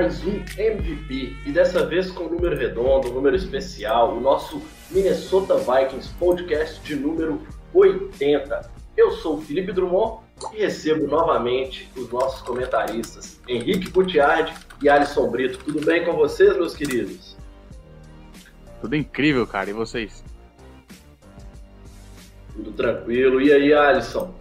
mais um MVP e dessa vez com um número redondo, um número especial, o nosso Minnesota Vikings podcast de número 80. Eu sou o Felipe Drummond e recebo novamente os nossos comentaristas Henrique Gutiardi e Alisson Brito. Tudo bem com vocês, meus queridos? Tudo incrível, cara. E vocês? Tudo tranquilo. E aí, Alisson?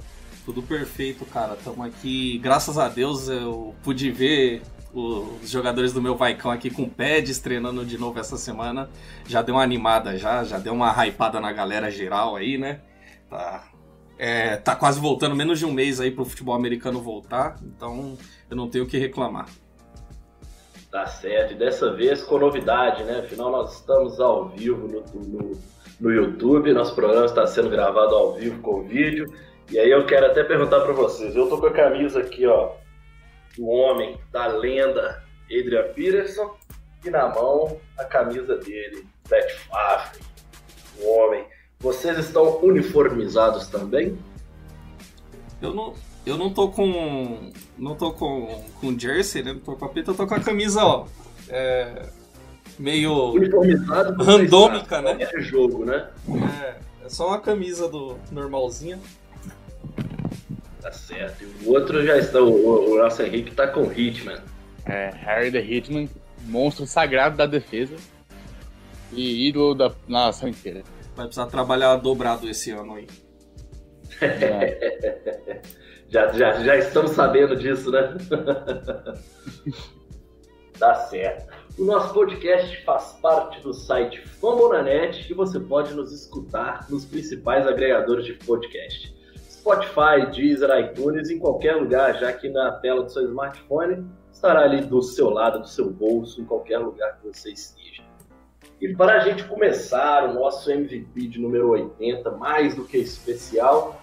Tudo perfeito, cara. Estamos aqui, graças a Deus, eu pude ver os jogadores do meu Vaicão aqui com pads treinando de novo essa semana. Já deu uma animada já, já deu uma hypada na galera geral aí, né? Tá, é, tá quase voltando, menos de um mês aí pro futebol americano voltar, então eu não tenho o que reclamar. Tá certo, e dessa vez com novidade, né? Afinal, nós estamos ao vivo no, no, no YouTube, nosso programa está sendo gravado ao vivo com vídeo. E aí eu quero até perguntar para vocês. Eu tô com a camisa aqui, ó, do homem, da lenda Adrian Peterson, e na mão a camisa dele, Brett Favre, o homem. Vocês estão uniformizados também? Eu não, eu não tô com. Não tô com, com jersey, né? Não tô com a pita, eu tô com a camisa, ó. É, meio. Uniformizado randômica, né? É jogo, né? É, é só uma camisa do normalzinha. Tá certo. E o outro já está, o, o nosso Henrique tá com o Hitman. É, Harry the Hitman, monstro sagrado da defesa e ídolo da nação inteira. Vai precisar trabalhar dobrado esse ano aí. É. já, já, já estamos sabendo disso, né? tá certo. O nosso podcast faz parte do site Fambonanet e você pode nos escutar nos principais agregadores de podcast. Spotify, Deezer, iTunes, em qualquer lugar, já que na tela do seu smartphone estará ali do seu lado, do seu bolso, em qualquer lugar que você esteja. E para a gente começar o nosso MVP de número 80, mais do que especial,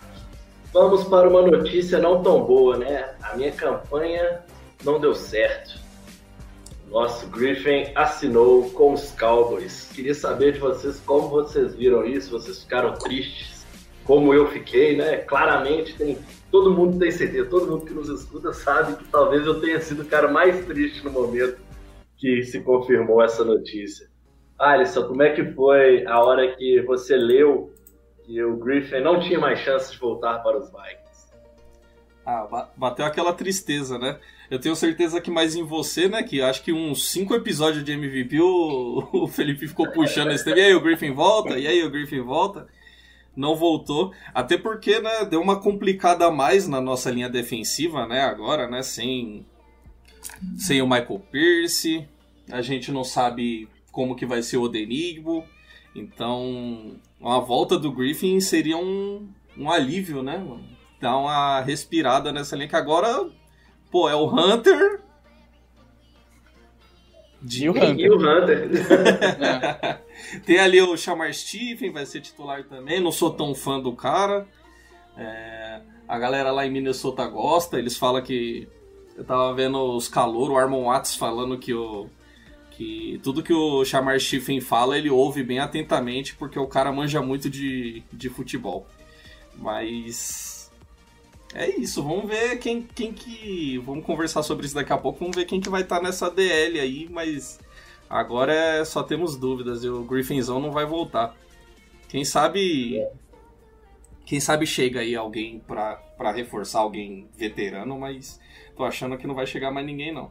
vamos para uma notícia não tão boa, né? A minha campanha não deu certo. Nosso Griffin assinou com os Cowboys. Queria saber de vocês como vocês viram isso, vocês ficaram tristes como eu fiquei, né? Claramente tem todo mundo tem certeza, todo mundo que nos escuta sabe que talvez eu tenha sido o cara mais triste no momento que se confirmou essa notícia. Alisson, como é que foi a hora que você leu que o Griffin não tinha mais chance de voltar para os Vikings? Ah, bateu aquela tristeza, né? Eu tenho certeza que mais em você, né? Que acho que uns cinco episódios de MVP o, o Felipe ficou puxando esse tempo. E aí o Griffin volta? E aí o Griffin volta? Não voltou, até porque, né, deu uma complicada a mais na nossa linha defensiva, né, agora, né, sem sem o Michael Pierce, a gente não sabe como que vai ser o Odenigbo, então a volta do Griffin seria um, um alívio, né, dar uma respirada nessa linha que agora, pô, é o Hunter... De o Hunter. E o Hunter. Tem ali o Shamar Stephen, vai ser titular também. Não sou tão fã do cara. É, a galera lá em Minnesota gosta. Eles falam que. Eu tava vendo os calor, o Armon Watts falando que o. Que tudo que o Shamar Stephen fala, ele ouve bem atentamente, porque o cara manja muito de, de futebol. Mas. É isso, vamos ver quem, quem que. Vamos conversar sobre isso daqui a pouco, vamos ver quem que vai estar tá nessa DL aí, mas Agora é, só temos dúvidas e o Griffinzão não vai voltar. Quem sabe. Quem sabe chega aí alguém pra reforçar alguém veterano, mas tô achando que não vai chegar mais ninguém, não.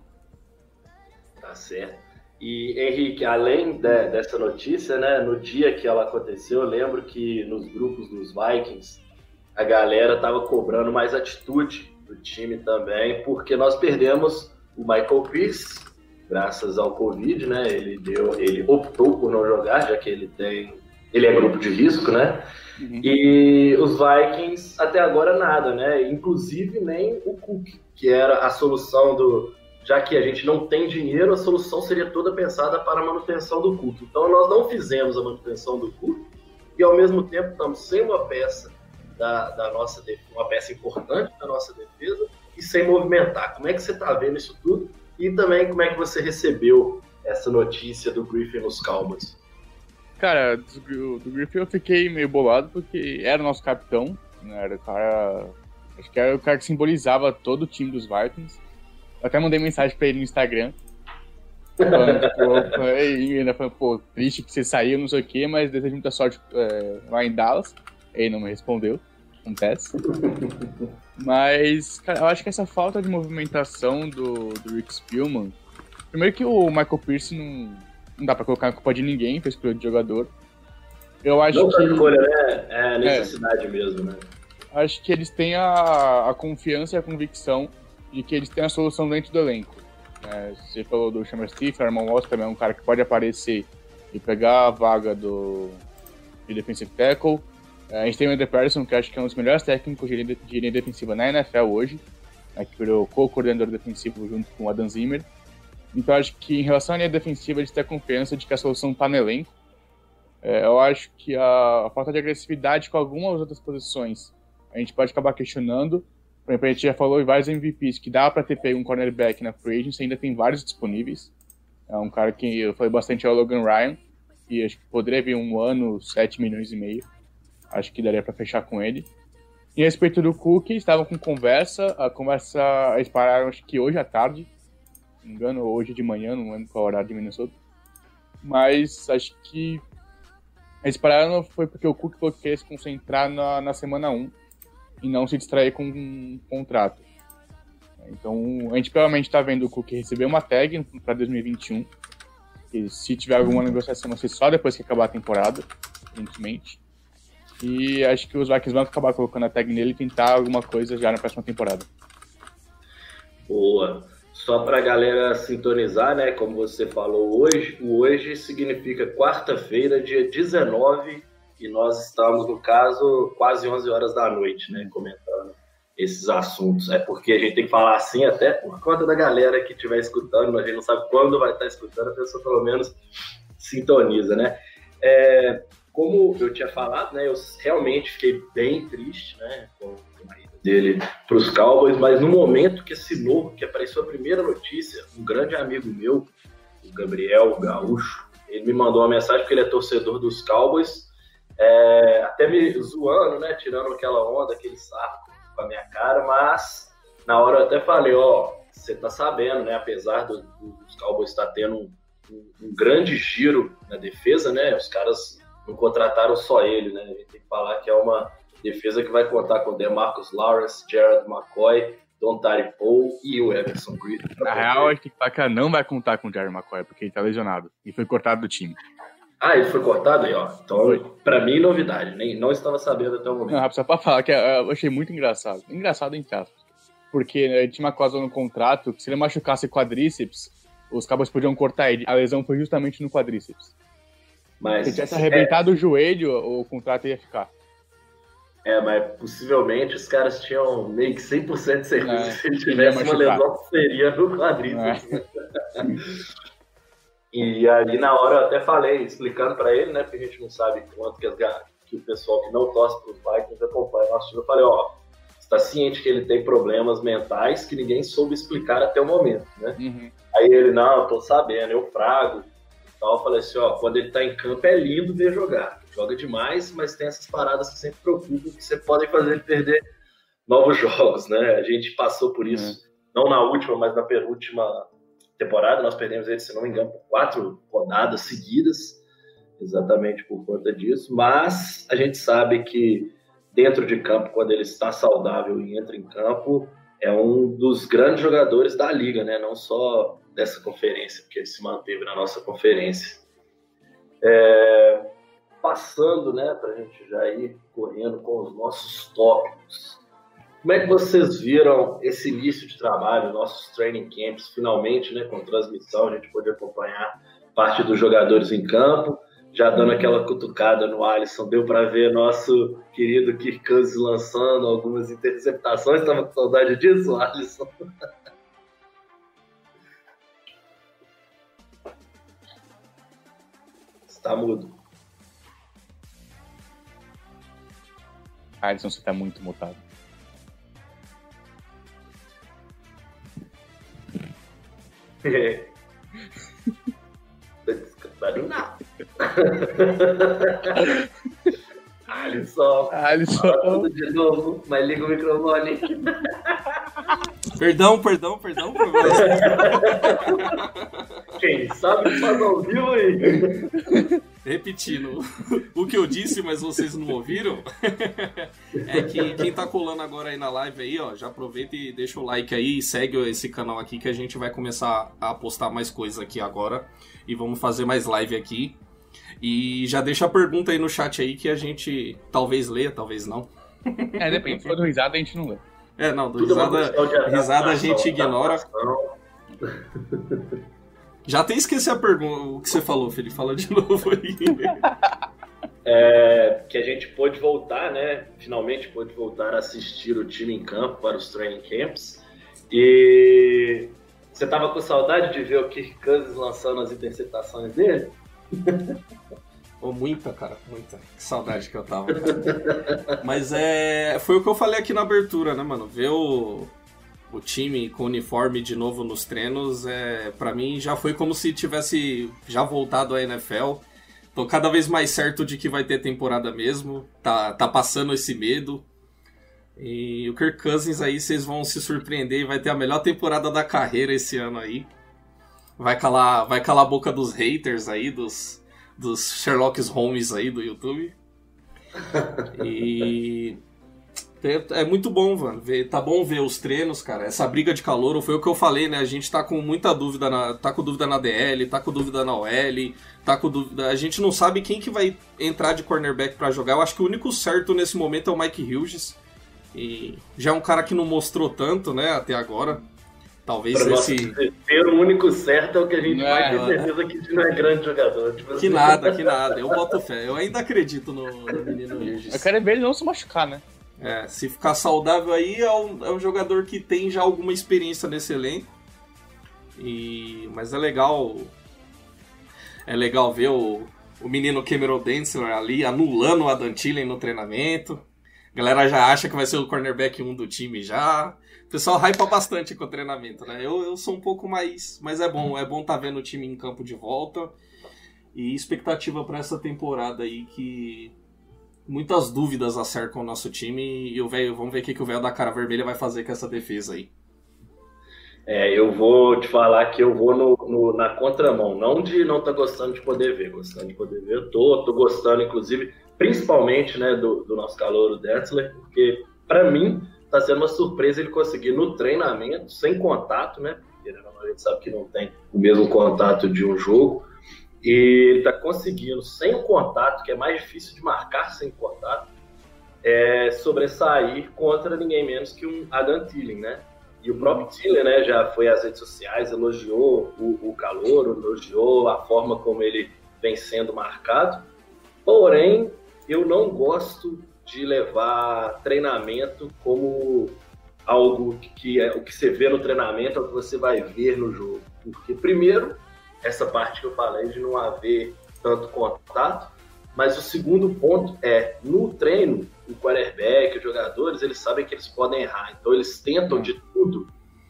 Tá certo. E Henrique, além de, dessa notícia, né, no dia que ela aconteceu, eu lembro que nos grupos dos Vikings a galera tava cobrando mais atitude do time também, porque nós perdemos o Michael Pierce graças ao Covid, né? Ele deu, ele optou por não jogar, já que ele tem, ele é grupo de risco, né? Uhum. E os Vikings até agora nada, né? Inclusive nem o Cook, que era a solução do, já que a gente não tem dinheiro, a solução seria toda pensada para a manutenção do Cook. Então nós não fizemos a manutenção do Cook e ao mesmo tempo estamos sem uma peça da, da nossa uma peça importante da nossa defesa e sem movimentar. Como é que você está vendo isso tudo? E também como é que você recebeu essa notícia do Griffin nos Cowboys? Cara, do, do Griffin eu fiquei meio bolado porque era o nosso capitão, né? Era o cara. Acho que era o cara que simbolizava todo o time dos Vikings. Eu até mandei mensagem pra ele no Instagram. Falando, tipo, ainda falando, pô, triste que você saiu, não sei o quê, mas desejo muita sorte é, lá em Dallas. Ele não me respondeu. Acontece. Mas, cara, eu acho que essa falta de movimentação do, do Rick Spielman. Primeiro que o Michael Pierce não, não dá pra colocar a culpa de ninguém pra escolha de jogador. Eu acho não que. escolha, né? É necessidade é. mesmo, né? Acho que eles têm a, a confiança e a convicção de que eles têm a solução dentro do elenco. É, você falou do Shamar Steve, Armand Ross também é um cara que pode aparecer e pegar a vaga do de defensive tackle. A gente tem o Ender Patterson, que acho que é um dos melhores técnicos de linha, de linha defensiva na NFL hoje, né, que virou co-coordenador defensivo junto com o Adam Zimmer. Então acho que em relação à linha defensiva, eles têm a confiança de que a solução está no elenco. É, eu acho que a, a, falta de agressividade com algumas outras posições a gente pode acabar questionando. Por exemplo, a gente já falou em vários MVPs que dá para ter pego um cornerback na free agency, ainda tem vários disponíveis. É um cara que eu falei bastante é o Logan Ryan, e acho que poderia vir um ano, 7 milhões e meio. Acho que daria para fechar com ele. E a respeito do Cook, estavam com conversa. A conversa eles pararam acho que hoje à tarde. Não me engano, hoje de manhã, não lembro qual horário de Minnesota. Mas acho que eles pararam foi porque o Cook falou que queria se concentrar na, na semana 1 e não se distrair com um contrato. Então, a gente provavelmente está vendo o Cook receber uma tag para 2021. E se tiver alguma negociação, vai ser só depois que acabar a temporada, evidentemente. E acho que os Vikings vão acabar colocando a tag nele e tentar alguma coisa já na próxima temporada. Boa. Só para a galera sintonizar, né? Como você falou hoje, o hoje significa quarta-feira, dia 19, e nós estamos, no caso, quase 11 horas da noite, né? Comentando esses assuntos. É porque a gente tem que falar assim até por conta da galera que estiver escutando, a gente não sabe quando vai estar escutando, a pessoa pelo menos sintoniza, né? É, como eu tinha falado, né, eu realmente fiquei bem triste, né, com a ida dele para os Cowboys, mas no momento que esse novo, que apareceu a primeira notícia, um grande amigo meu, o Gabriel Gaúcho, ele me mandou uma mensagem porque ele é torcedor dos Cowboys, é, até me zoando, né, tirando aquela onda, aquele saco com a minha cara, mas na hora eu até falei, ó, você tá sabendo, né, apesar do, do, dos Cowboys estar tá tendo um, um, um grande giro na defesa, né, os caras não contrataram só ele, né? A gente tem que falar que é uma defesa que vai contar com DeMarcus Lawrence, Jared McCoy, Don Tari Paul e o Everson Green. Na real, gente que não vai contar com o Jared McCoy, porque ele tá lesionado e foi cortado do time. Ah, ele foi cortado aí, ó. Então, pra mim, novidade. Nem, não estava sabendo até o momento. Não, só pra falar que eu achei muito engraçado. Engraçado, em aspas. Porque né, ele tinha uma cláusula no contrato que se ele machucasse quadríceps, os cabos podiam cortar ele. A lesão foi justamente no quadríceps. Mas, Se tivesse é- arrebentado é... o joelho, o contrato ia ficar. É, mas possivelmente os caras tinham meio que 100% de certeza é, que se ele tivesse uma lesão, seria no quadríceps. É. e aí, na hora, eu até falei, explicando para ele, né, porque a gente não sabe quanto que, as, que o pessoal que não torce para os Vikings acompanha nosso time. Eu falei, ó, está ciente que ele tem problemas mentais que ninguém soube explicar até o momento, né? Uhum. Aí ele, não, eu tô sabendo, eu frago Eu falei assim, ó, quando ele tá em campo é lindo ver jogar. Joga demais, mas tem essas paradas que sempre preocupam, que você pode fazer ele perder novos jogos, né? A gente passou por isso, é. não na última, mas na penúltima temporada. Nós perdemos ele, se não me engano, por quatro rodadas seguidas, exatamente por conta disso. Mas a gente sabe que dentro de campo, quando ele está saudável e entra em campo, é um dos grandes jogadores da liga, né? Não só dessa conferência, porque ele se manteve na nossa conferência. É, passando, né, para a gente já ir correndo com os nossos tópicos. Como é que vocês viram esse início de trabalho, nossos training camps, finalmente, né, com transmissão, a gente pôde acompanhar parte dos jogadores em campo, já dando aquela cutucada no Alisson, deu para ver nosso querido Kirk Cousins lançando algumas interceptações, estava com saudade disso, Alisson? Está mudo. Alisson, você está muito mutado. É. Descansado não. Alisson. Alisson. de novo, mas liga o microfone. Perdão, perdão, perdão. Quem sabe faz ao vivo aí. Repetindo o que eu disse, mas vocês não ouviram, é que quem tá colando agora aí na live aí, ó, já aproveita e deixa o like aí e segue esse canal aqui que a gente vai começar a postar mais coisas aqui agora e vamos fazer mais live aqui. E já deixa a pergunta aí no chat aí que a gente talvez leia, talvez não. É, depende. Se for do risada, a gente não lê. É, não, do risada, risada a gente ignora. Já até esqueci a pergunta, o que você falou, Felipe. Fala de novo aí. É, que a gente pôde voltar, né? Finalmente pôde voltar a assistir o time em campo para os training camps. E você tava com saudade de ver o Kirk Cousins lançando as interceptações dele? Oh, muita, cara, muita. Que saudade que eu tava. Mas é. Foi o que eu falei aqui na abertura, né, mano? Ver o, o time com uniforme de novo nos treinos, é, para mim já foi como se tivesse já voltado à NFL. Tô cada vez mais certo de que vai ter temporada mesmo. Tá, tá passando esse medo. E o Kirk Cousins aí, vocês vão se surpreender vai ter a melhor temporada da carreira esse ano aí. Vai calar, vai calar a boca dos haters aí, dos, dos Sherlock Holmes aí do YouTube. E é, muito bom, mano. Tá bom ver os treinos, cara. Essa briga de calor, foi o que eu falei, né? A gente tá com muita dúvida na, tá com dúvida na DL, tá com dúvida na OL, tá com dúvida, a gente não sabe quem que vai entrar de cornerback para jogar. Eu acho que o único certo nesse momento é o Mike Hughes. E já é um cara que não mostrou tanto, né, até agora. Talvez pra esse. Ser o único certo é o que a gente não vai ter é, certeza que não é grande jogador. Tipo que assim. nada, que nada. Eu boto fé. Eu ainda acredito no, no menino Hughes. Eu quero ver ele não se machucar, né? É, se ficar saudável aí, é um, é um jogador que tem já alguma experiência nesse elenco. E, mas é legal. É legal ver o, o menino Cameron Densler ali anulando o Adam Thielen no treinamento. A galera já acha que vai ser o cornerback 1 do time já. O pessoal hypa bastante com o treinamento, né? Eu, eu sou um pouco mais. Mas é bom, é bom estar tá vendo o time em campo de volta. E expectativa para essa temporada aí que muitas dúvidas acercam o nosso time e o velho, vamos ver o que, que o velho da cara vermelha vai fazer com essa defesa aí. É, eu vou te falar que eu vou no, no, na contramão, não de não tá gostando de poder ver, gostando de poder ver, eu tô, tô gostando, inclusive, principalmente né, do, do nosso calor, o Detzler, porque para mim está sendo uma surpresa ele conseguir no treinamento, sem contato, né? Porque a gente sabe que não tem o mesmo contato de um jogo, e ele está conseguindo, sem o contato, que é mais difícil de marcar sem contato, é, sobressair contra ninguém menos que um Adam Thielen, né? E o próprio Thielen, né, já foi às redes sociais, elogiou o, o calor, elogiou a forma como ele vem sendo marcado. Porém, eu não gosto de levar treinamento como algo que é o que você vê no treinamento é o que você vai ver no jogo. Porque, primeiro, essa parte que eu falei de não haver tanto contato, mas o segundo ponto é, no treino, o quarterback, os jogadores, eles sabem que eles podem errar, então eles tentam de tudo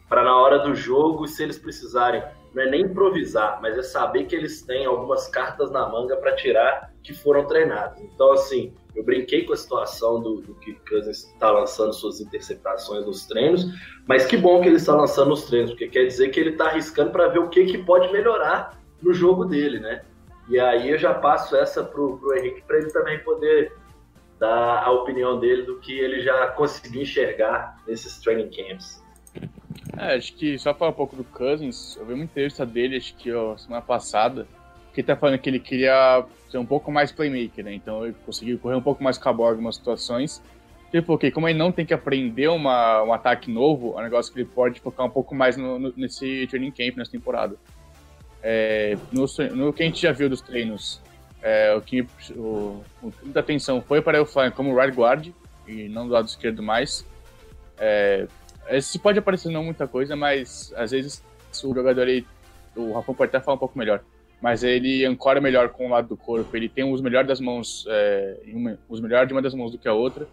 para na hora do jogo, se eles precisarem, não é nem improvisar, mas é saber que eles têm algumas cartas na manga para tirar que foram treinadas. Então, assim, eu brinquei com a situação do, do que Cousins está lançando suas interceptações nos treinos, mas que bom que ele está lançando nos treinos, porque quer dizer que ele está arriscando para ver o que, que pode melhorar no jogo dele, né? E aí eu já passo essa pro, pro Henrique para ele também poder dar a opinião dele do que ele já conseguiu enxergar nesses training camps. É, acho que só falar um pouco do Cousins, eu vi uma entrevista dele, acho que ó, semana passada, que ele tá falando que ele queria ser um pouco mais playmaker, né? Então ele conseguiu correr um pouco mais com a bola em algumas situações. Tipo, ok, como ele não tem que aprender uma, um ataque novo, é um negócio que ele pode focar um pouco mais no, no, nesse training camp, nessa temporada. É, no, no, que a gente já viu dos treinos, é, o que o, o muita atenção foi para o Flying como right guard e não do lado esquerdo mais. É, esse pode aparecer não muita coisa, mas às vezes o jogador, ele, o Rafão pode até falar um pouco melhor, mas ele ancora melhor com o lado do corpo, ele tem os melhores das mãos, é, uma, os melhores de uma das mãos do que a outra.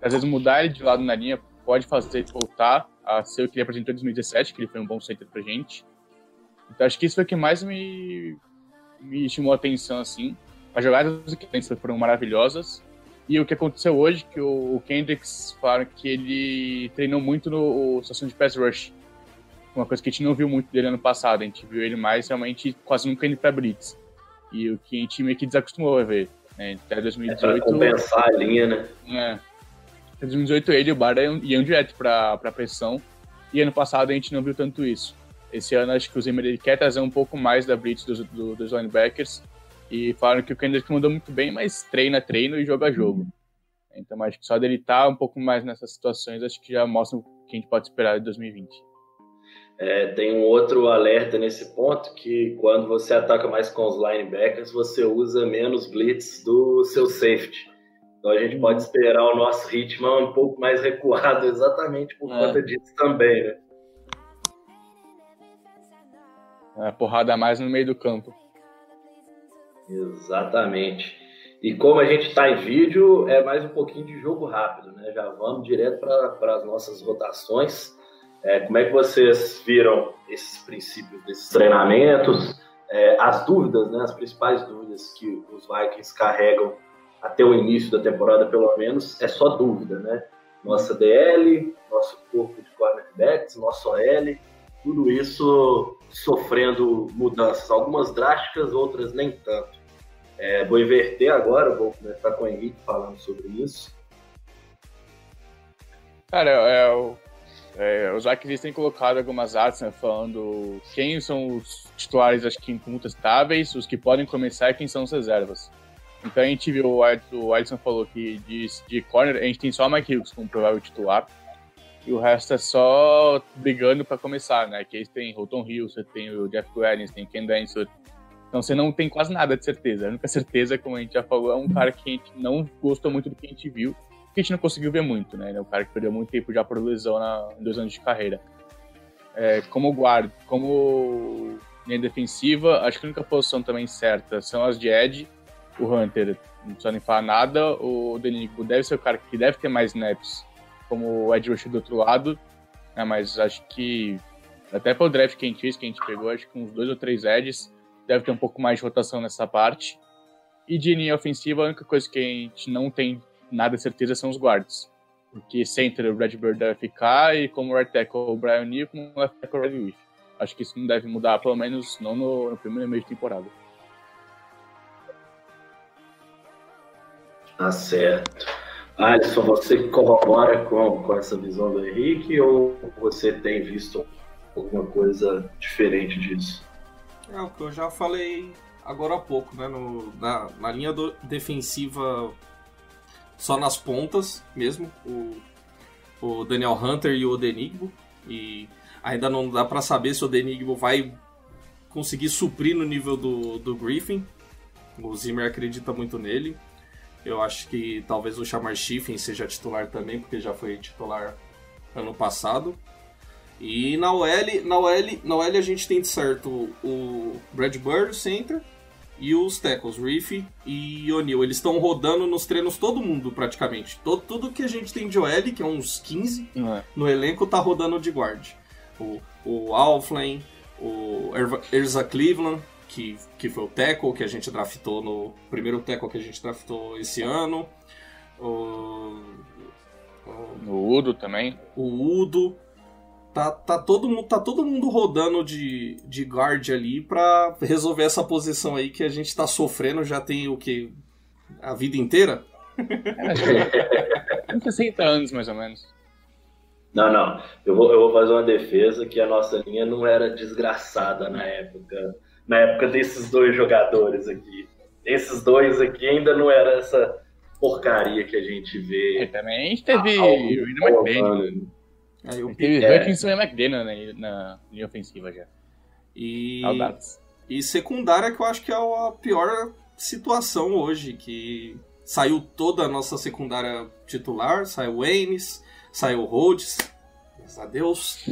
Às vezes mudar ele de lado na linha pode fazer voltar a ser o que ele apresentou em 2017, que ele foi um bom center pra gente. Então acho que isso foi o que mais me, me chamou a atenção, assim. As jogadas do Kendricks foram maravilhosas. E o que aconteceu hoje, que o, o Kendricks falaram que ele treinou muito no situação de pass rush. Uma coisa que a gente não viu muito dele ano passado. A gente viu ele mais realmente quase nunca indo pra blitz. E o que a gente meio que desacostumou a ver. Né? Até 2018. É pra compensar a linha, né? É. Até 2018 ele e o Barra iam direto pra, pra pressão. E ano passado a gente não viu tanto isso. Esse ano acho que o Zimmer quer trazer um pouco mais da blitz dos, do, dos linebackers e falaram que o Kendrick mandou muito bem, mas treina, treino e joga jogo. Então acho que só dele estar tá um pouco mais nessas situações, acho que já mostra o que a gente pode esperar de 2020. É, tem um outro alerta nesse ponto que quando você ataca mais com os linebackers, você usa menos blitz do seu safety. Então a gente pode esperar o nosso ritmo um pouco mais recuado exatamente por é. conta disso também, né? É, porrada mais no meio do campo. Exatamente. E como a gente está em vídeo, é mais um pouquinho de jogo rápido, né? Já vamos direto para as nossas rotações. É, como é que vocês viram esses princípios desses treinamentos? É, as dúvidas, né? As principais dúvidas que os Vikings carregam até o início da temporada, pelo menos, é só dúvida, né? Nossa DL, nosso corpo de cornerbacks, nosso OL, tudo isso sofrendo mudanças, algumas drásticas, outras nem tanto. É, vou inverter agora, vou começar com o Henrique falando sobre isso. Cara, é, é, os Vikings têm colocado algumas artes né, falando quem são os titulares, acho que incontestáveis, os que podem começar e quem são as reservas. Então a gente viu, o Alisson falou que de, de corner, a gente tem só o Mike Hughes como provável titular e o resto é só brigando para começar, né? Que aí tem Holton Hill, você tem o Jeff Guerin, tem Ken Dancer. Então você não tem quase nada de certeza. A única certeza, como a gente já falou, é um cara que a gente não gostou muito do que a gente viu, que a gente não conseguiu ver muito, né? Ele é um cara que perdeu muito tempo já por lesão na, em dois anos de carreira. É, como guarda, como linha defensiva, acho que a única posição também certa são as de Ed. O Hunter, não precisa nem falar nada. O Denico deve ser o cara que deve ter mais snaps como o Ed Rush do outro lado, né, mas acho que até pelo draft que a gente fez, que a gente pegou, acho que uns dois ou três Eds, deve ter um pouco mais de rotação nessa parte. E de linha ofensiva, a única coisa que a gente não tem nada certeza são os guards. Porque center o Redbird deve ficar e como right tackle o Brian Neal, como left tackle o Red Wolf. Acho que isso não deve mudar, pelo menos não no, no primeiro mês de temporada. Tá certo. Alisson, você corrobora com, com essa visão do Henrique ou você tem visto alguma coisa diferente disso? É o que eu já falei agora há pouco, né? No, na, na linha do, defensiva, só nas pontas mesmo, o, o Daniel Hunter e o Denigbo. E ainda não dá para saber se o Denigbo vai conseguir suprir no nível do, do Griffin. O Zimmer acredita muito nele. Eu acho que talvez o Shamar Schiffen seja titular também, porque já foi titular ano passado. E na OL, na OL, na OL a gente tem de certo o Brad Bird, center, e os tackles, Reef e O'Neill. Eles estão rodando nos treinos todo mundo, praticamente. Todo, tudo que a gente tem de OL, que é uns 15 é. no elenco, tá rodando de guard. O, o Alflin, o Erza Cleveland, que, que foi o tackle que a gente draftou no primeiro tackle que a gente draftou esse ano. O, o Udo também. O Udo. Tá, tá, todo, mundo, tá todo mundo rodando de, de guard ali para resolver essa posição aí que a gente tá sofrendo já tem o que? A vida inteira? É, 60 anos mais ou menos. Não, não. Eu vou, eu vou fazer uma defesa que a nossa linha não era desgraçada na época na época desses dois jogadores aqui. Esses dois aqui ainda não era essa porcaria que a gente vê. É, também a gente teve o Ian McDaniel. Aí o Teve É. Hutchinson e McDaniel na, na linha ofensiva já. E, Saudades. e secundária que eu acho que é a pior situação hoje, que saiu toda a nossa secundária titular, saiu o Ames, saiu o Rhodes, graças a Deus,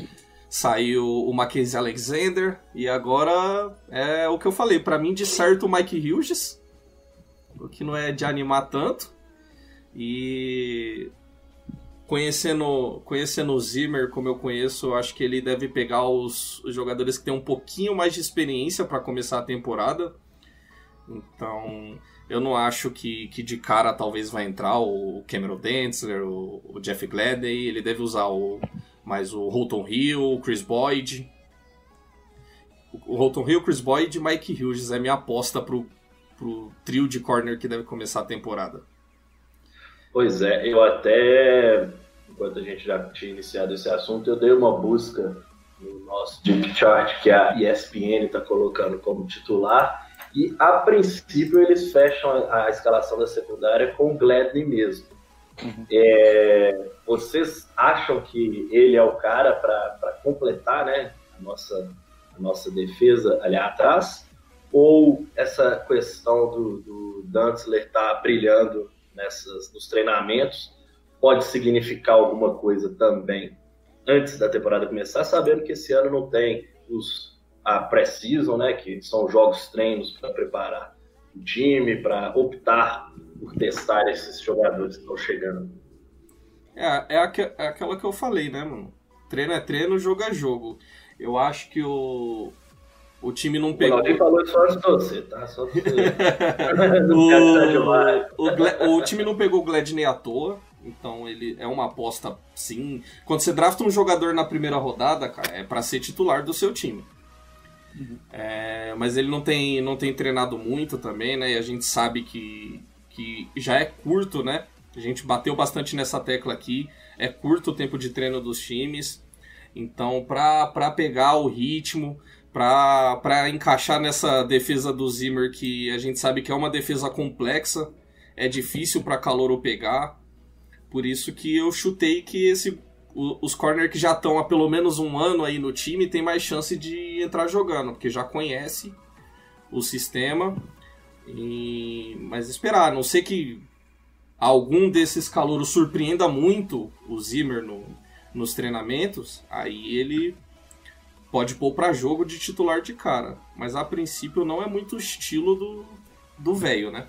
saiu o Mackenzie Alexander, e agora é o que eu falei, pra mim de certo o Mike Hughes, o que não é de animar tanto, e conhecendo, conhecendo o Zimmer como eu conheço, eu acho que ele deve pegar os, jogadores que têm um pouquinho mais de experiência para começar a temporada. Então, eu não acho que, que de cara talvez vai entrar o Cameron Densler, o, o Jeff Gladney, ele deve usar o, mais o Holton Hill, o Chris Boyd. O, o Holton Hill, Chris Boyd e Mike Hughes é minha aposta pro, pro trio de corner que deve começar a temporada. Pois é, eu até, enquanto a gente já tinha iniciado esse assunto, eu dei uma busca no nosso deep chart que a ESPN está colocando como titular. E a princípio eles fecham a, a escalação da secundária com o Gladney mesmo. É, vocês acham que ele é o cara para completar né, a, nossa, a nossa defesa ali atrás? Ou essa questão do, do Dantzler estar tá brilhando nessas, nos treinamentos? Pode significar alguma coisa também antes da temporada começar, sabendo que esse ano não tem os a pré-season, né, que são jogos treinos para preparar o time, para optar por testar esses jogadores que estão chegando. É, é, aqu é aquela que eu falei, né, mano? Treino é treino, jogo é jogo. Eu acho que o, o time não pegou. Alguém falou isso antes de você, tá? Só pra você. o, o, o time não pegou o Gladney à toa. Então ele é uma aposta, sim. Quando você drafta um jogador na primeira rodada, cara, é para ser titular do seu time. É, mas ele não tem, não tem treinado muito também, né? E a gente sabe que, que já é curto, né? A gente bateu bastante nessa tecla aqui. É curto o tempo de treino dos times. Então, para pegar o ritmo, para encaixar nessa defesa do Zimmer, que a gente sabe que é uma defesa complexa, é difícil para Calouro pegar. Por isso que eu chutei que esse o- os corner que já estão há pelo menos um ano aí no time tem mais chance de entrar jogando, porque já conhece o sistema. E... Mas esperar, a não ser que algum desses calouros surpreenda muito o Zimmer no, nos treinamentos, aí ele pode pôr para jogo de titular de cara. Mas a princípio não é muito o estilo do do velho, né?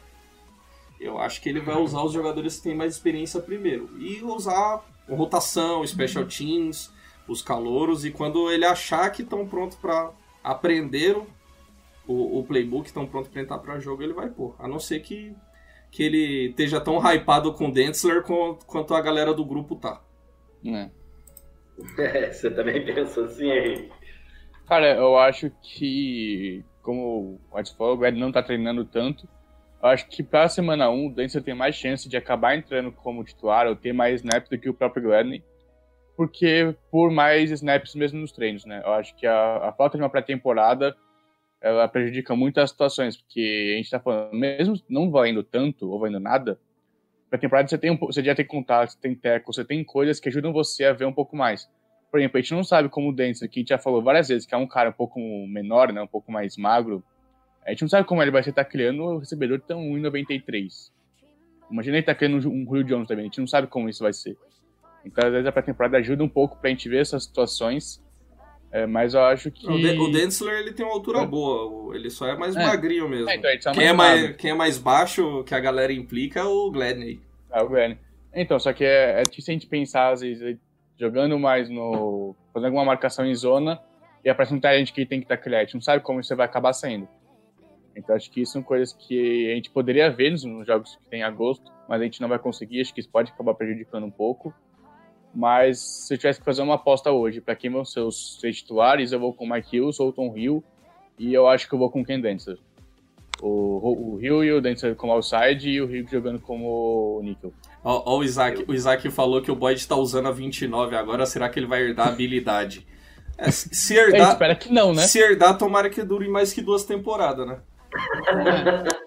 Eu acho que ele vai usar os jogadores que têm mais experiência primeiro. E usar rotação, special teams, os calouros. E quando ele achar que estão prontos para aprender o, o, o playbook, estão prontos para entrar para jogo, ele vai pôr. A não ser que, que ele esteja tão hypado com o Densler com- quanto a galera do grupo tá. né? É, você também pensa assim, Henrique? Cara, eu acho que, como o White falou, o Brad não tá treinando tanto. Eu acho que pra semana 1, o Denzel tem mais chance de acabar entrando como titular ou ter mais snaps do que o próprio Gladney. Porque por mais snaps mesmo nos treinos, né? Eu acho que a, a falta de uma pré-temporada ela prejudica muito as situações, porque a gente tá falando, mesmo não valendo tanto ou valendo nada, pré-temporada você, tem um, você já tem contato, você tem teco, você tem coisas que ajudam você a ver um pouco mais. Por exemplo, a gente não sabe como o Denzel, que a gente já falou várias vezes, que é um cara um pouco menor, né, um pouco mais magro, a gente não sabe como ele vai estar criando o recebedor tão 1,93. Imagina ele tá criando um Julio Jones também, a gente não sabe como isso vai ser. Então, às vezes, a pré-temporada ajuda um pouco pra gente ver essas situações, é, mas eu acho que... O, De- o Densler ele tem uma altura boa, o- ele só é mais É. magrinho mesmo. É, então, gente só quem, é mais mais, quem é mais baixo que a galera implica é o Gladney. Ah, o Glenn. Então, só que é, é difícil a gente pensar, às vezes, jogando mais no. fazendo alguma marcação em zona e aparece um talento que tem que estar. A gente não sabe como isso vai acabar saindo. Então, acho que isso são coisas que a gente poderia ver nos, jogos que tem em agosto, mas a gente não vai conseguir. Acho que isso pode acabar prejudicando um pouco. Mas se eu tivesse que fazer uma aposta hoje para quem vão ser os seis titulares, eu vou com o Mike Hills ou o Tom Hill. E eu acho que eu vou com o Ken Densler. O, o Hill e o Densler como outside e o Hill jogando como nickel. Ó, ó o Isaac, o Isaac falou que o Boyd tá usando a 29 agora, será que ele vai herdar a habilidade? É, se herdar, espera que não, né? se herdar, tomara que dure mais que duas temporadas, né?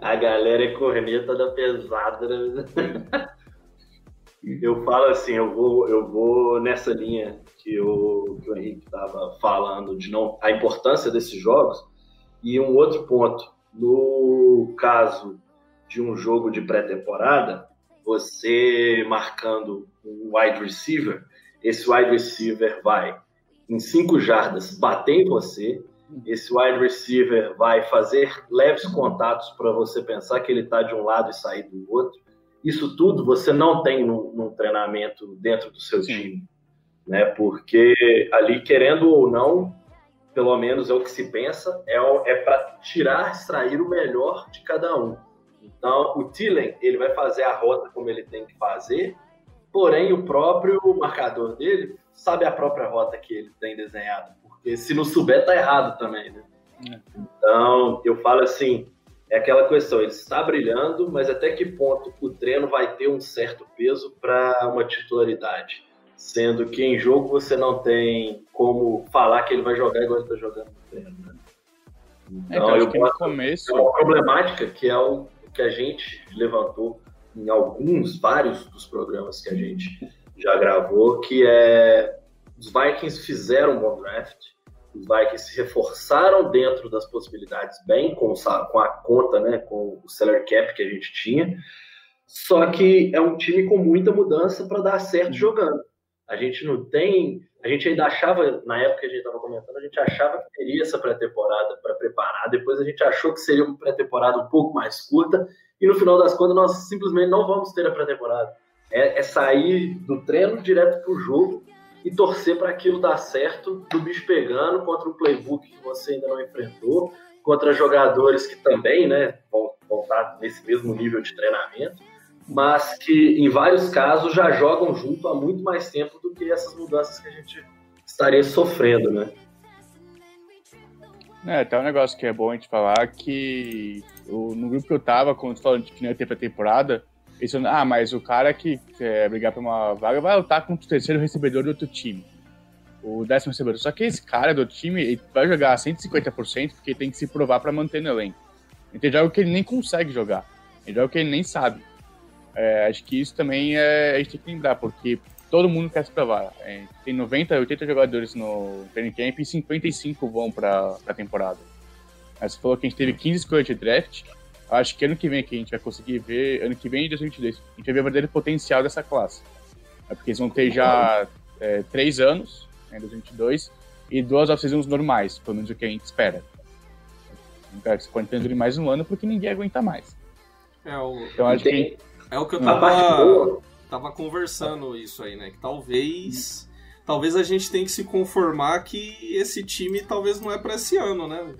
A galera é corneta da pesada. Né? Eu falo assim, eu vou, eu vou nessa linha que o, que o Henrique estava falando de não a importância desses jogos. E um outro ponto no caso de um jogo de pré-temporada você marcando um wide receiver esse wide receiver vai em cinco jardas bater em você esse wide receiver vai fazer leves contatos para você pensar que ele está de um lado e sair do outro isso tudo você não tem num, num treinamento dentro do seu Sim. time, né? Porque ali, querendo ou não, pelo menos é o que se pensa, é, é para tirar, extrair o melhor de cada um. Então, o Tillen, ele vai fazer a rota como ele tem que fazer, porém, o próprio marcador dele sabe a própria rota que ele tem desenhado, porque se não souber, tá errado também, né? É. Então, eu falo assim, é aquela questão, ele está brilhando, mas até que ponto o treino vai ter um certo peso para uma titularidade? Sendo que em jogo você não tem como falar que ele vai jogar igual ele está jogando no treino. Né? É, então, é, eu no começo... É uma problemática que é o que a gente levantou em alguns, vários dos programas que a gente já gravou, que é os Vikings fizeram um bom draft, os Vikings se reforçaram dentro das possibilidades bem com, com a conta, né, com o salary cap que a gente tinha. Só que é um time com muita mudança para dar certo jogando. A gente não tem, a gente ainda achava na época que a gente estava comentando, a gente achava que teria essa pré-temporada para preparar. Depois a gente achou que seria uma pré-temporada um pouco mais curta e no final das contas nós simplesmente não vamos ter a pré-temporada. É, é sair do treino direto para o jogo e torcer para aquilo dar certo, do bicho pegando contra um playbook que você ainda não enfrentou, contra jogadores que também né, vão, vão estar nesse mesmo nível de treinamento, mas que em vários casos já jogam junto há muito mais tempo do que essas mudanças que a gente estaria sofrendo, né? É, um negócio que é bom a gente falar que no grupo que eu tava, quando falou que não ia ter pré-temporada, pensando, ah, mas o cara que quer brigar por uma vaga vai lutar contra o terceiro recebedor do outro time. O décimo recebedor. Só que esse cara do time ele vai jogar 150% porque tem que se provar para manter no elenco. Então, ele que ele nem consegue jogar. Ele joga que ele nem sabe. É, acho que isso também é, a gente tem que lembrar, porque todo mundo quer se provar. É, tem 90, 80 jogadores no training camp e 55 vão para a temporada. Aí você falou que a gente teve 15 escolhas de draft acho que ano que vem que a gente vai conseguir ver, ano que vem, em 2022, a gente vai ver o verdadeiro potencial dessa classe. É porque eles vão ter já é, três anos, né, em 2022, e duas off-seasons normais, pelo menos o que a gente espera. Então, você pode ter mais um ano porque ninguém aguenta mais. É o, então, acho que... é o que eu tava, tava conversando isso aí, né? Que talvez... Talvez a gente tenha que se conformar que esse time talvez não é para esse ano, né?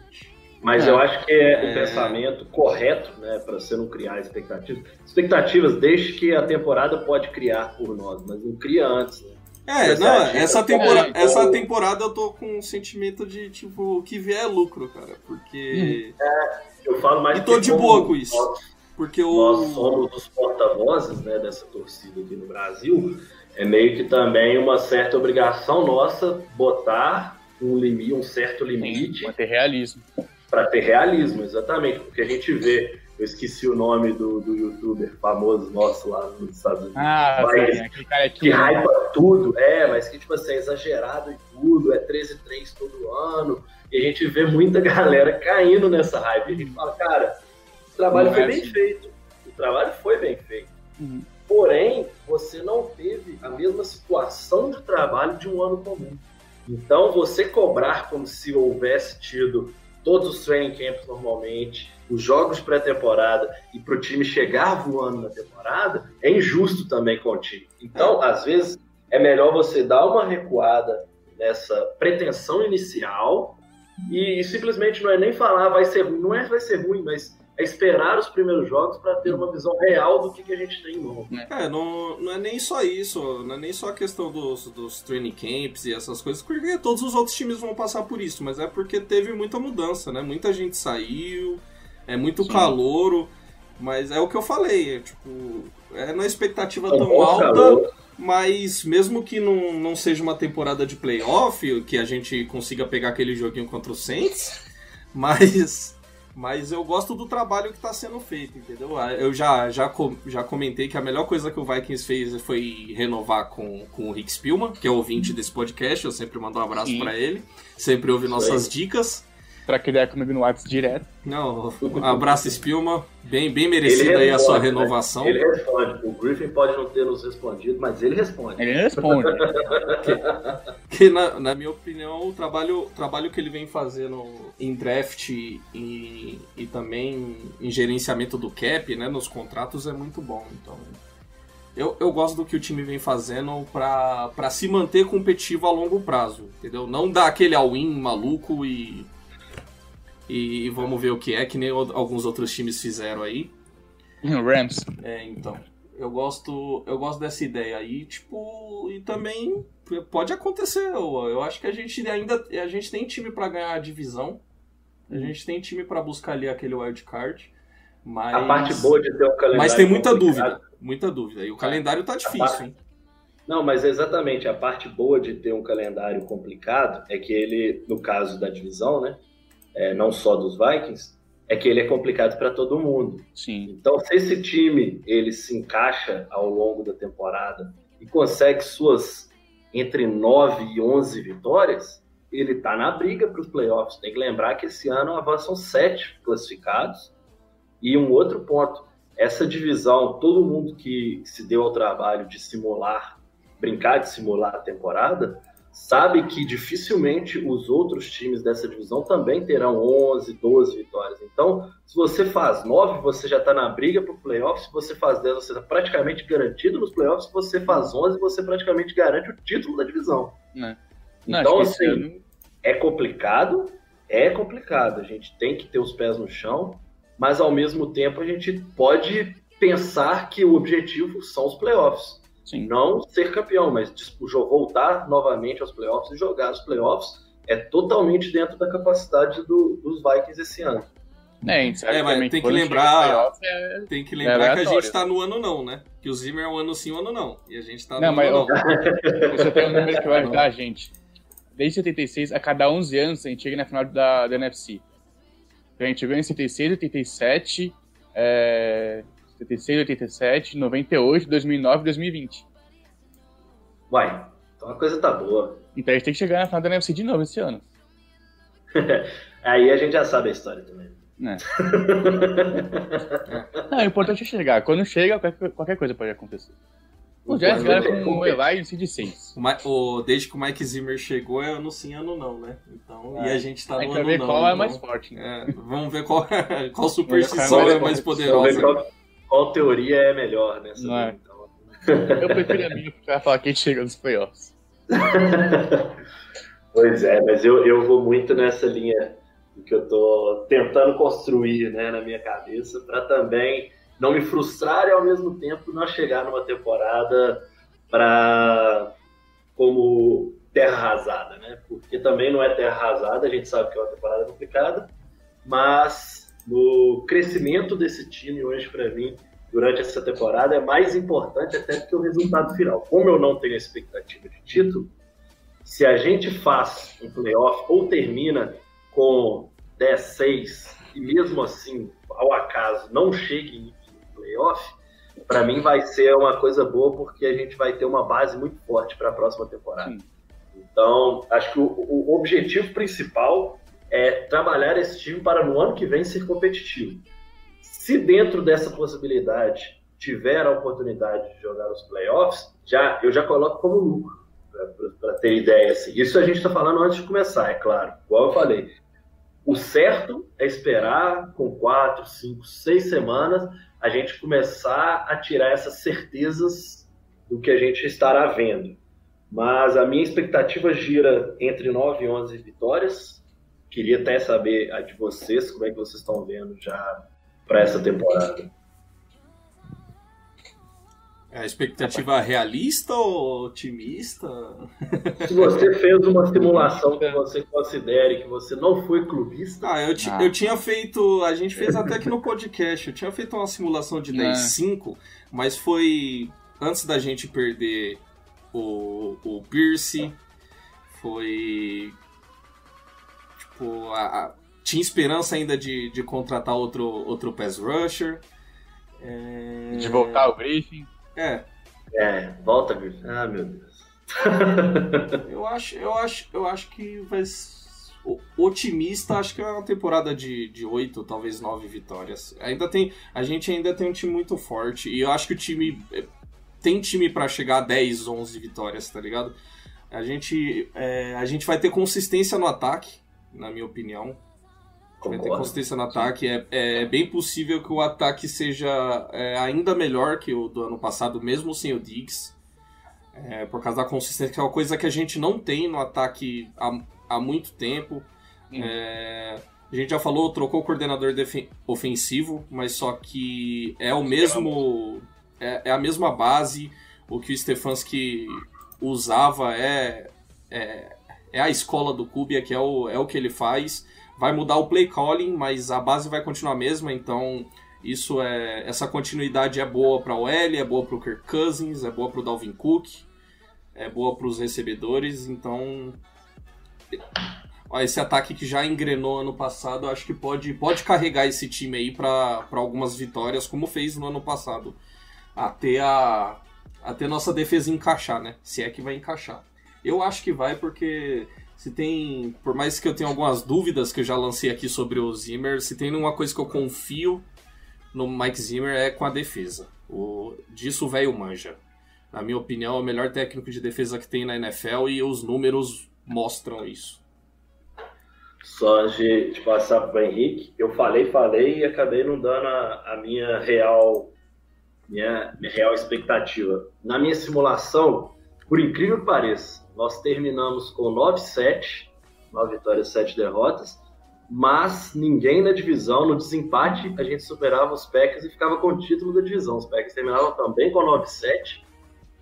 Mas é. eu acho que é, o pensamento correto, né, para você não criar expectativas. Expectativas deixe que a temporada pode criar por nós, mas não cria antes. Né? É, não, essa temporada, é, essa temporada eu tô com um sentimento de, tipo, o que vier é lucro, cara, porque... É, eu falo mais E tô de boa com isso. Nós, porque o... nós somos os porta-vozes, né, dessa torcida aqui no Brasil, é meio que também uma certa obrigação nossa botar um limite, um certo limite. Sim, manter realismo para ter realismo, exatamente, porque a gente vê, eu esqueci o nome do, do youtuber famoso nosso lá nos Estados Unidos, ah, mas, sim, aquele cara que hypa tudo, é, mas que tipo assim, é exagerado e tudo, é 13-3 todo ano, e a gente vê muita galera caindo nessa hype, e a gente fala, cara, o trabalho foi é bem assim. feito, o trabalho foi bem feito, uhum. porém, você não teve a mesma situação de trabalho de um ano comum. Então, você cobrar como se houvesse tido todos os training camps normalmente, os jogos pré-temporada e para o time chegar voando na temporada, é injusto também com o time. Então, é. às vezes, é melhor você dar uma recuada nessa pretensão inicial e, e, simplesmente não é nem falar vai ser ruim, não é vai ser ruim, mas é esperar os primeiros jogos para ter uma visão real do que, que a gente tem em mão. É, não, não é nem só isso, não é nem só a questão dos, dos training camps e essas coisas, porque todos os outros times vão passar por isso, mas é porque teve muita mudança, né? Muita gente saiu, é muito Sim. calouro, mas é o que eu falei, é, tipo, é na expectativa é tão alta. Calor. Mas mesmo que não, não seja uma temporada de playoff, que a gente consiga pegar aquele joguinho contra o Saints, mas Mas eu gosto do trabalho que está sendo feito, entendeu? Ah, eu já, já, já comentei que a melhor coisa que o Vikings fez foi renovar com, com o Rick Spielman, que é ouvinte desse podcast. Eu sempre mando um abraço para ele. Sempre ouve nossas dicas. Troca ideia comigo no WhatsApp direto. Não, abraço Spilma. Bem, bem merecida aí a sua né? renovação. Ele responde. O Griffin pode não ter nos respondido, mas ele responde. Ele responde. que, que na, na, minha opinião, o trabalho, o trabalho que ele vem fazendo em draft e, e também em gerenciamento do cap, né, nos contratos, é muito bom. Então, eu, eu gosto do que o time vem fazendo para se manter competitivo a longo prazo, entendeu? Não dar aquele all-in maluco e e vamos ver o que é, que nem alguns outros times fizeram aí. Rams. É, então. Eu gosto, eu gosto dessa ideia aí, tipo, e também pode acontecer. Eu, eu acho que a gente ainda a gente tem time para ganhar a divisão. A uhum. gente tem time para buscar ali aquele wild card. Mas... A parte boa de ter um calendário. Mas tem muita complicado. dúvida. Muita dúvida. E o calendário tá difícil, parte... hein? Não, mas exatamente. A parte boa de ter um calendário complicado é que ele, no caso da divisão, né? É, não só dos Vikings, é que ele é complicado para todo mundo. Sim. Então, se esse time ele se encaixa ao longo da temporada e consegue suas entre 9 e 11 vitórias, ele está na briga para os playoffs. Tem que lembrar que esse ano avançam sete classificados. E um outro ponto, essa divisão, todo mundo que se deu ao trabalho de simular, brincar de simular a temporada, sabe que dificilmente os outros times dessa divisão também terão 11, 12 vitórias. Então, se você faz 9, você já está na briga para o playoff. Se você faz 10, você está praticamente garantido nos playoffs. Se você faz 11, você praticamente garante o título da divisão. Não. Não, então, assim, é complicado, é complicado. A gente tem que ter os pés no chão, mas ao mesmo tempo a gente pode pensar que o objetivo são os playoffs. Sim. Não ser campeão, mas tipo, voltar novamente aos playoffs e jogar os playoffs é totalmente dentro da capacidade do, dos Vikings esse ano. É, é mas tem que lembrar, é... tem que lembrar que a gente tá no ano não, né? Que o Zimmer é um ano sim, um ano não. E a gente tá no não, ano mas, não. Você tem um número que vai ajudar a gente. Desde 76, a cada 11 anos, a gente chega na final da, da NFC. Então, a gente veio em 76, 87, é, 76, 87, 98, 2009 2020. Uai, então a coisa tá boa. Então a gente tem que chegar na final da NFC de novo esse ano. Aí a gente já sabe a história também. É. Não, o importante é chegar. Quando chega, qualquer, qualquer coisa pode acontecer. O Jazz ganha com o Eli em seed 6. O, desde que o Mike Zimmer chegou, é ano sim, ano não, né? Então, é. E a gente tá no ano ver não. qual é mais forte. Né? É, vamos ver qual, qual superstição é mais poderosa. Qual, qual, teoria é melhor, né? Não é. Então. Eu prefiro a minha pra falar quem chega nos playoffs. pois é, mas eu, eu vou muito nessa linha que eu tô tentando construir né, na minha cabeça para também não me frustrar e ao mesmo tempo não chegar numa temporada para como terra arrasada, né? Porque também não é terra arrasada, a gente sabe que é uma temporada complicada, mas no crescimento desse time hoje para mim durante essa temporada é mais importante até do que o resultado final. Como eu não tenho expectativa de título, se a gente faz um playoff ou termina com 10-6 e mesmo assim, ao acaso, não chegue em playoff, para mim vai ser uma coisa boa porque a gente vai ter uma base muito forte para a próxima temporada. Sim. Então, acho que o, o objetivo principal é trabalhar esse time para no ano que vem ser competitivo. Se dentro dessa possibilidade tiver a oportunidade de jogar os playoffs, já, eu já coloco como lucro, para ter ideia. Assim. Isso a gente está falando antes de começar, é claro. Igual eu falei. O certo é esperar com quatro, cinco, seis semanas a gente começar a tirar essas certezas do que a gente estará vendo. Mas a minha expectativa gira entre 9 e 11 vitórias. Queria até saber a de vocês, como é que vocês estão vendo já para essa temporada. É a expectativa realista ou otimista? Se você fez uma simulação que você considere que você não foi clubista. Ah, eu, ah. eu tinha feito. A gente fez até aqui no podcast. Eu tinha feito uma simulação de 10-5, é. mas foi antes da gente perder o, o Pierce. Foi. Tipo, a, a tinha esperança ainda de, de contratar outro, outro pass rusher. É... De voltar o Griffin. É. É, volta, Griffin. Ah, meu Deus. eu acho, eu acho, eu acho que vai otimista, acho que é uma temporada de, de 8, talvez 9 vitórias. Ainda tem, a gente ainda tem um time muito forte e eu acho que o time é, tem time para chegar a 10, 11 vitórias, tá ligado? A gente, é, a gente vai ter consistência no ataque, na minha opinião. Vai ter consistência no ataque. É, é bem possível que o ataque seja é, ainda melhor que o do ano passado, mesmo sem o Diggs. É, por causa da consistência, que é uma coisa que a gente não tem no ataque há, há muito tempo. É, a gente já falou, trocou o coordenador ofensivo, mas só que é o mesmo. É, é a mesma base. O que o Stefanski usava é, é, é a escola do Kubiak, que é o, é o que ele faz. Vai mudar o play calling, mas a base vai continuar a mesma, então isso é essa continuidade é boa para o L, é boa para o Kirk Cousins, é boa para o Dalvin Cook, é boa para os recebedores, então esse ataque que já engrenou ano passado, acho que pode, pode carregar esse time aí para algumas vitórias, como fez no ano passado. Até a, até nossa defesa encaixar, né? Se é que vai encaixar. Eu acho que vai porque se tem, por mais que eu tenha algumas dúvidas que eu já lancei aqui sobre o Zimmer, se tem uma coisa que eu confio no Mike Zimmer é com a defesa. O, disso o velho manja. Na minha opinião, é o melhor técnico de defesa que tem na NFL e os números mostram isso. Só de, de passar para o Henrique, eu falei, falei e acabei não dando a, a minha real minha, minha real expectativa. Na minha simulação, por incrível que pareça, nós terminamos com 9-7, 9 vitórias, 7 derrotas, mas ninguém na divisão, no desempate, a gente superava os Packers e ficava com o título da divisão. Os Packers terminavam também com 9-7,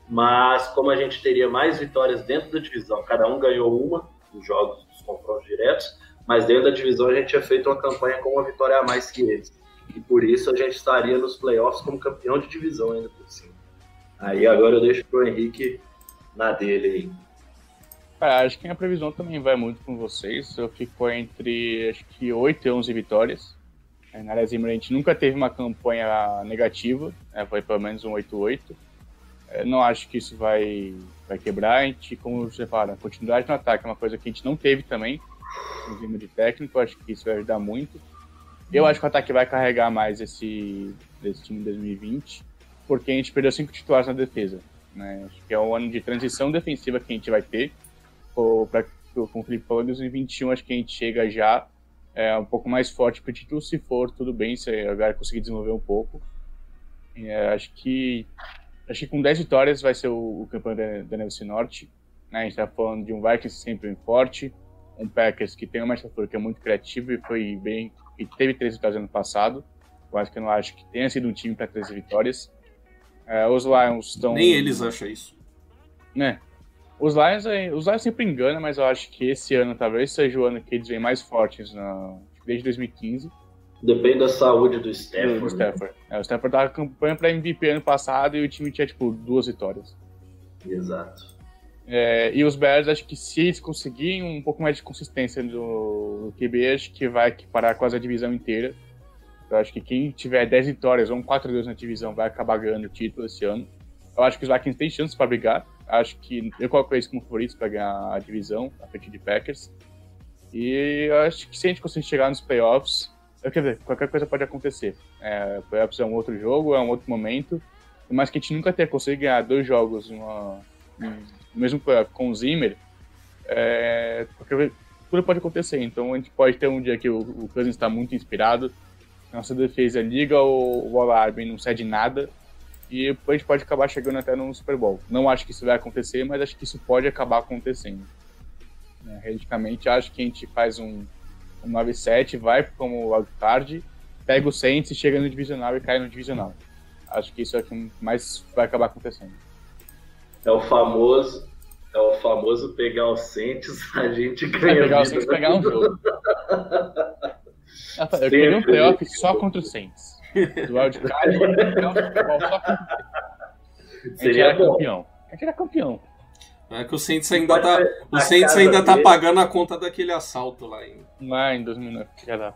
mas como a gente teria mais vitórias dentro da divisão, cada um ganhou uma dos jogos dos confrontos diretos, mas dentro da divisão a gente tinha feito uma campanha com uma vitória a mais que eles e por isso a gente estaria nos playoffs como campeão de divisão ainda por cima. Aí agora eu deixo pro Henrique na dele aí. Cara, acho que a previsão também vai muito com vocês. Eu fico entre acho que 8 e 11 vitórias. Na área Zimmer a gente nunca teve uma campanha negativa, né? foi pelo menos um 8-8. Não acho que isso vai, vai quebrar. A gente, como você fala, continuidade no ataque é uma coisa que a gente não teve também no Zimmer de técnico. Acho que isso vai ajudar muito. Eu acho que o ataque vai carregar mais esse, esse time em 2020, porque a gente perdeu cinco titulares na defesa. Né? Acho que é um ano de transição defensiva que a gente vai ter. Para com o Felipe falou, em 2021 acho que a gente chega já é, um pouco mais forte para o título, se for, tudo bem, se a galera conseguir desenvolver um pouco. É, acho que acho que com 10 vitórias vai ser o, o campeão da, da NFC Norte. Né? A gente está falando de um Vikings sempre forte, um Packers que tem uma estrutura que é muito criativo e foi bem e teve três vitórias ano passado. Eu acho que eu não acho que tenha sido um time para 13 vitórias. É, os Lions estão. Nem eles acham isso. Né? Os Lions, os Lions sempre enganam, mas eu acho que esse ano talvez seja o ano que eles vêm mais fortes na, desde 2015. Depende da saúde do Stafford. Do, do Stafford. É, o Stafford tava campanha para MVP ano passado e o time tinha tipo duas vitórias. Exato. É, e os Bears, acho que se eles conseguirem um pouco mais de consistência no, no QB, acho que vai parar quase a divisão inteira. Eu acho que quem tiver 10 vitórias ou um 4-2 na divisão vai acabar ganhando o título esse ano. Eu acho que os Vikings têm chances para brigar. Acho que eu coloco eles como favoritos para ganhar a divisão, a frente de Packers. E acho que se a gente conseguir chegar nos playoffs, eu quero ver, qualquer coisa pode acontecer. É, playoffs é um outro jogo, é um outro momento. Mas que a gente nunca tenha conseguido ganhar dois jogos numa, mesmo com o Zimmer, é, porque tudo pode acontecer. Então a gente pode ter um dia que o, o Cousins está muito inspirado, nossa defesa liga o, o alarme e não cede nada, e a gente pode acabar chegando até no Super Bowl. Não acho que isso vai acontecer, mas acho que isso pode acabar acontecendo. É, realisticamente, acho que a gente faz um, um 9-7, vai como wildcard, pega o Saints e chega no divisional e cai no divisional. Acho que isso é o que mais vai acabar acontecendo. É o famoso, é o famoso pegar o Saints, a gente ganha. É pegar o Saints pegar um jogo. Eu queria um playoff só contra o Saints. Do wildcard, só contra o Saints. A gente Seria era bom. campeão. A gente era campeão. É que o Saints ainda tá, o Saints ainda tá pagando a conta daquele assalto lá em, lá em 2009. Já dá.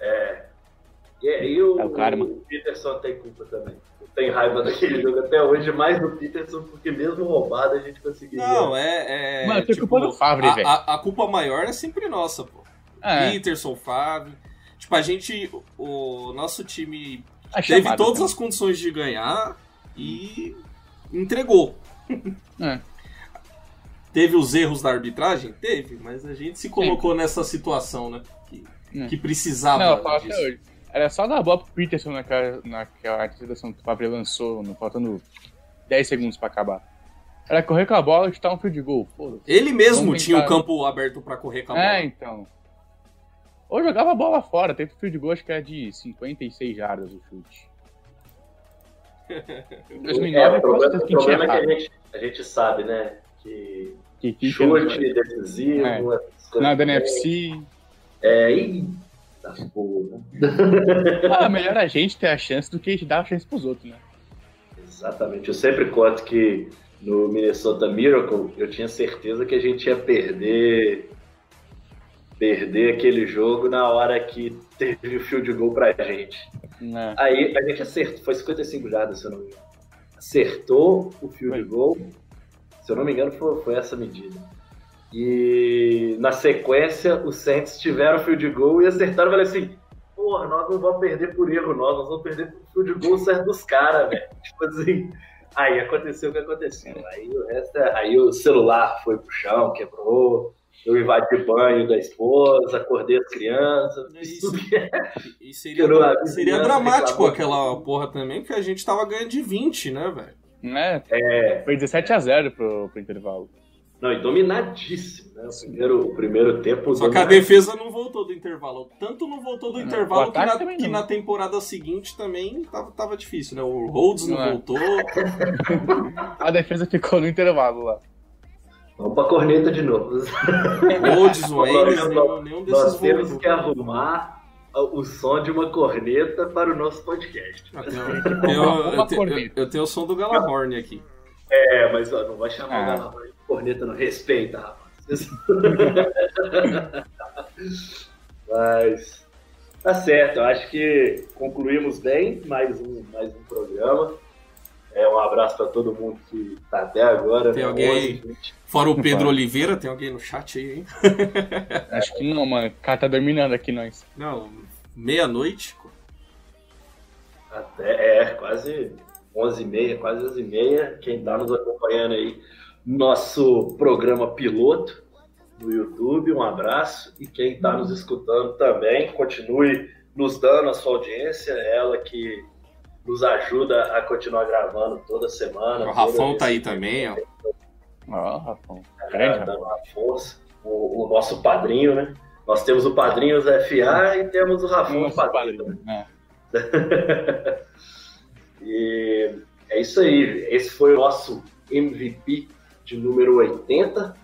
É. E, e o, é o, o Peterson tem culpa também. Tem raiva daquele jogo até hoje, mais do Peterson, porque mesmo roubado a gente conseguiria. Não, é. é Mano, tipo, culpa do Favre, velho. A, a, culpa maior é sempre nossa, pô. É. Peterson, Favre. Tipo, a gente. O nosso time a teve todas também. as condições de ganhar e entregou. É. Teve os erros da arbitragem? Teve, mas a gente se colocou Sim. nessa situação, né? Que, é. que precisava Não, disso. Era só dar a bola pro Peterson naquela, naquela interceptação que o Favre lançou, no, faltando 10 segundos pra acabar. Era correr com a bola e chutar um field goal. Pô, Ele mesmo tinha o campo aberto pra correr com a é, bola. É, então. Ou jogava a bola fora. Teve o field goal, acho que era de 56 jardas o chute. 2009 é, o problema, o problema é que a gente, a gente sabe, né? Que, que chute decisivo, é. nada NFC. É, e Tá porra. ah, melhor a gente ter a chance do que a gente dar a chance pros outros, né? Exatamente. Eu sempre conto que no Minnesota Miracle eu tinha certeza que a gente ia perder perder aquele jogo na hora que teve o field goal pra gente. Não. É. Aí a gente acertou, foi 55 jardas, se eu não me engano. Acertou o field foi. goal, se eu não me engano, foi, foi essa medida. E na sequência, os Saints tiveram field goal e acertaram. Falei assim: porra, nós não vamos perder por erro, nós, nós vamos perder por field goal certo dos caras, velho. Tipo assim. Aí aconteceu o que aconteceu. Aí o resto é... Aí o celular foi pro chão, quebrou. Eu invadi banho da esposa, acordei as crianças. Isso, e seria, seria dramático aquela porra também, porque a gente tava ganhando de 20, né, velho? É, é, foi 17 a 0 pro, pro intervalo. Não, e dominadíssimo, né? O primeiro, o primeiro tempo. Só que a defesa não voltou do intervalo. Tanto não voltou do intervalo que na, que na, temporada seguinte também tava, tava difícil, né? O Rhodes não, não é. voltou. a defesa ficou no intervalo lá. Vamos pra corneta de novo. Rhodes, o nenhum, nenhum desses Nós temos que arrumar o som de uma corneta para o nosso podcast. Eu tenho, eu, eu tenho o som do Galahorn aqui. É, mas ó, não vai chamar ah. o Galahorn corneta não respeita, rapaz. Mas tá certo, eu acho que concluímos bem mais um, mais um programa. É, um abraço para todo mundo que tá até agora. Tem né? alguém, 11, fora o Pedro Oliveira, tem alguém no chat aí, hein? Acho que não, mano. O cara tá dominando aqui nós. Não, meia-noite. Até, é, quase 11h30, quase 11h30. Quem tá nos acompanhando aí nosso programa piloto no YouTube. Um abraço e quem está nos escutando também, continue nos dando a sua audiência, ela que nos ajuda a continuar gravando toda semana. O Rafão tá aí também, ó. Ó, Rafão. É, dando uma força. O, o, nosso padrinho, né? Nós temos o padrinho FA e temos o Rafão o padrinho. padrinho né? e é isso aí. Esse foi o nosso MVP de número 80.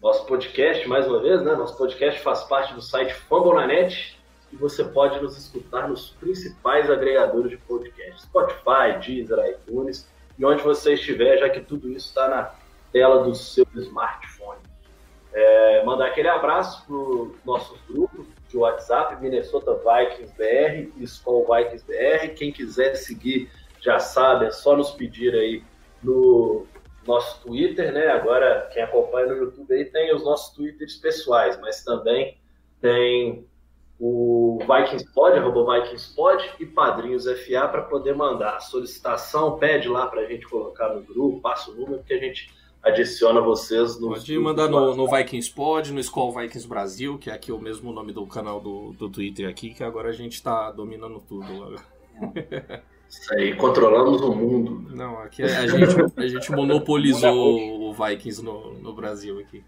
Nosso podcast, mais uma vez, né? Nosso podcast faz parte do site Fambonanet e você pode nos escutar nos principais agregadores de podcast: Spotify, Deezer, iTunes e onde você estiver, já que tudo isso está na tela do seu smartphone. É, mandar aquele abraço para os nossos grupos de WhatsApp, Minnesota Vikings BR e Skull Vikings BR. Quem quiser seguir já sabe, é só nos pedir aí no nosso Twitter, né? Agora, quem acompanha no YouTube aí tem os nossos Twitters pessoais, mas também tem o Vikingspod, arroba Vikingspod e Padrinhos FA para poder mandar a solicitação, pede lá para a gente colocar no grupo, passa o número que a gente adiciona vocês no. Pode mandar no, no Vikingspod, no Skull Vikings Brasil, que é aqui o mesmo nome do canal do, do Twitter aqui, que agora a gente está dominando tudo. Isso aí, controlamos o mundo. Não, aqui a gente, a gente monopolizou o Vikings no, no Brasil aqui.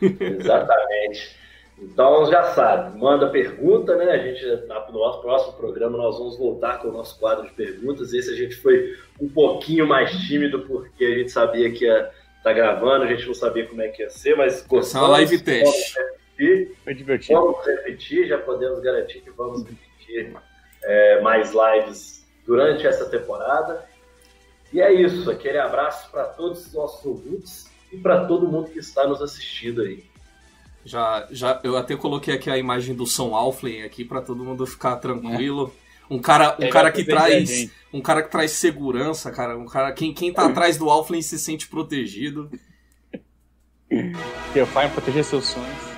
Exatamente. Então já sabe, manda pergunta, né? A gente, no nosso próximo programa, nós vamos voltar com o nosso quadro de perguntas. Esse a gente foi um pouquinho mais tímido, porque a gente sabia que ia estar tá gravando, a gente não sabia como é que ia ser, mas gostamos. Essa é uma live teste. Foi divertido. Vamos repetir, já podemos garantir que vamos repetir é, mais lives durante essa temporada. E é isso, aquele abraço para todos os nossos ouvintes e para todo mundo que está nos assistindo aí. Já, já, eu até coloquei aqui a imagem do São Alflen aqui para todo mundo ficar tranquilo. Um cara, um cara que traz, um cara que traz segurança, cara, um cara quem quem tá atrás do Alflen se sente protegido. Teu pai proteger seus sonhos.